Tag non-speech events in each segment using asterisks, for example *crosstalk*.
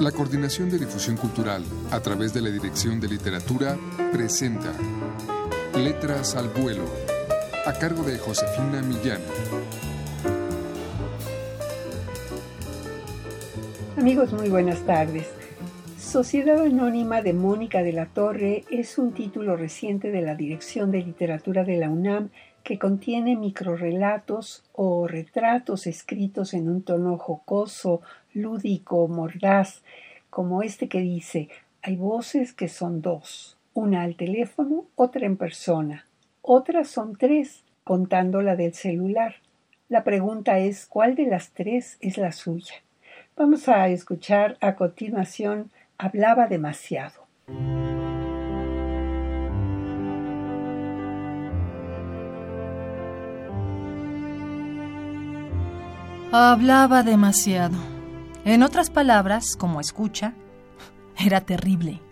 La Coordinación de Difusión Cultural, a través de la Dirección de Literatura, presenta Letras al Vuelo, a cargo de Josefina Millán. Amigos, muy buenas tardes. Sociedad Anónima de Mónica de la Torre es un título reciente de la Dirección de Literatura de la UNAM que contiene microrelatos o retratos escritos en un tono jocoso, lúdico, mordaz, como este que dice, hay voces que son dos, una al teléfono, otra en persona, otras son tres, contando la del celular. La pregunta es, ¿cuál de las tres es la suya? Vamos a escuchar a continuación Hablaba demasiado. Hablaba demasiado. En otras palabras, como escucha, *laughs* era terrible.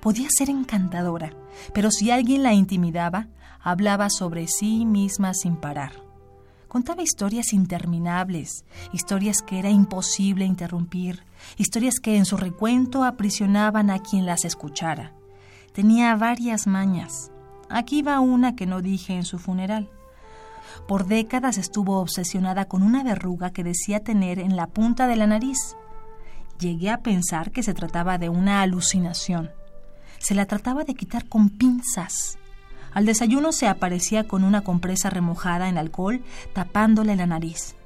Podía ser encantadora, pero si alguien la intimidaba, hablaba sobre sí misma sin parar. Contaba historias interminables, historias que era imposible interrumpir, historias que en su recuento aprisionaban a quien las escuchara. Tenía varias mañas. Aquí va una que no dije en su funeral. Por décadas estuvo obsesionada con una verruga que decía tener en la punta de la nariz. Llegué a pensar que se trataba de una alucinación. Se la trataba de quitar con pinzas. Al desayuno se aparecía con una compresa remojada en alcohol tapándole la nariz.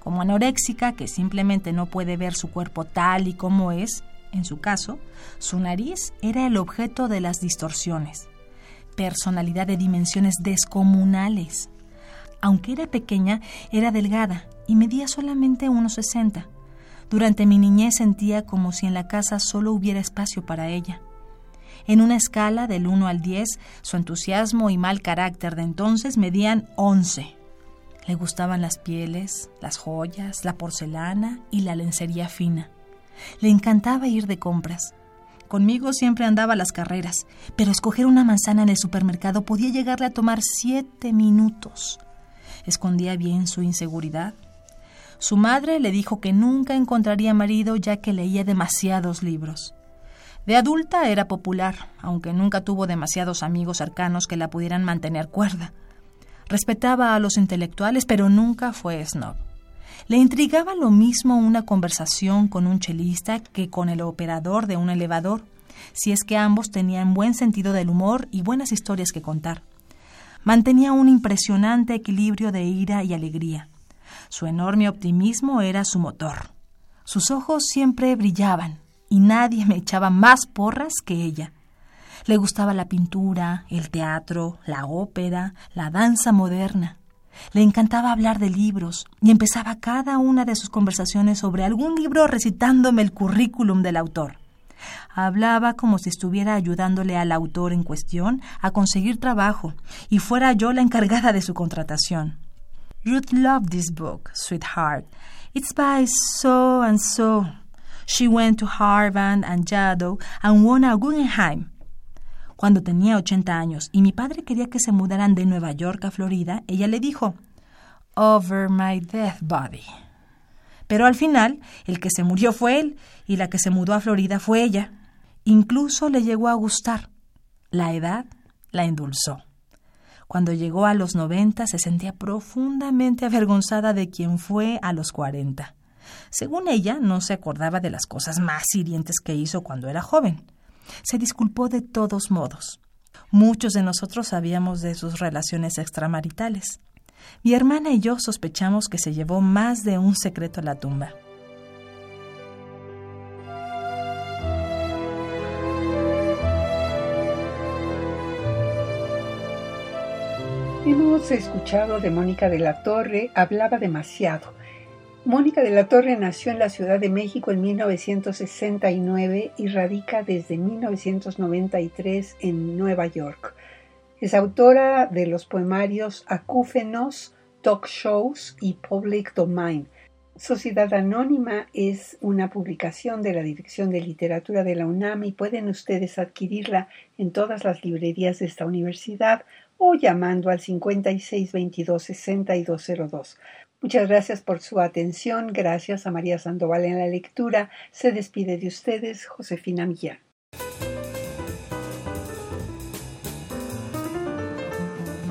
Como anoréxica, que simplemente no puede ver su cuerpo tal y como es, en su caso, su nariz era el objeto de las distorsiones. Personalidad de dimensiones descomunales. Aunque era pequeña, era delgada y medía solamente unos 60. Durante mi niñez sentía como si en la casa solo hubiera espacio para ella. En una escala del 1 al 10, su entusiasmo y mal carácter de entonces medían 11. Le gustaban las pieles, las joyas, la porcelana y la lencería fina. Le encantaba ir de compras. Conmigo siempre andaba las carreras, pero escoger una manzana en el supermercado podía llegarle a tomar siete minutos. Escondía bien su inseguridad. Su madre le dijo que nunca encontraría marido ya que leía demasiados libros. De adulta era popular, aunque nunca tuvo demasiados amigos cercanos que la pudieran mantener cuerda. Respetaba a los intelectuales, pero nunca fue snob. Le intrigaba lo mismo una conversación con un chelista que con el operador de un elevador, si es que ambos tenían buen sentido del humor y buenas historias que contar. Mantenía un impresionante equilibrio de ira y alegría. Su enorme optimismo era su motor. Sus ojos siempre brillaban, y nadie me echaba más porras que ella. Le gustaba la pintura, el teatro, la ópera, la danza moderna. Le encantaba hablar de libros y empezaba cada una de sus conversaciones sobre algún libro recitándome el currículum del autor. Hablaba como si estuviera ayudándole al autor en cuestión a conseguir trabajo y fuera yo la encargada de su contratación. You'd love this book, sweetheart. It's by so and so. She went to Harvard and Yale and won a Guggenheim. Cuando tenía 80 años y mi padre quería que se mudaran de Nueva York a Florida, ella le dijo, Over my death body. Pero al final, el que se murió fue él y la que se mudó a Florida fue ella. Incluso le llegó a gustar. La edad la endulzó. Cuando llegó a los 90 se sentía profundamente avergonzada de quien fue a los 40. Según ella, no se acordaba de las cosas más hirientes que hizo cuando era joven. Se disculpó de todos modos. Muchos de nosotros sabíamos de sus relaciones extramaritales. Mi hermana y yo sospechamos que se llevó más de un secreto a la tumba. Hemos escuchado de Mónica de la Torre, hablaba demasiado Mónica de la Torre nació en la Ciudad de México en 1969 y radica desde 1993 en Nueva York. Es autora de los poemarios Acúfenos, Talk Shows y Public Domain. Sociedad Anónima es una publicación de la Dirección de Literatura de la UNAM y pueden ustedes adquirirla en todas las librerías de esta universidad o llamando al 5622 6202. Muchas gracias por su atención. Gracias a María Sandoval en la lectura. Se despide de ustedes Josefina Millán.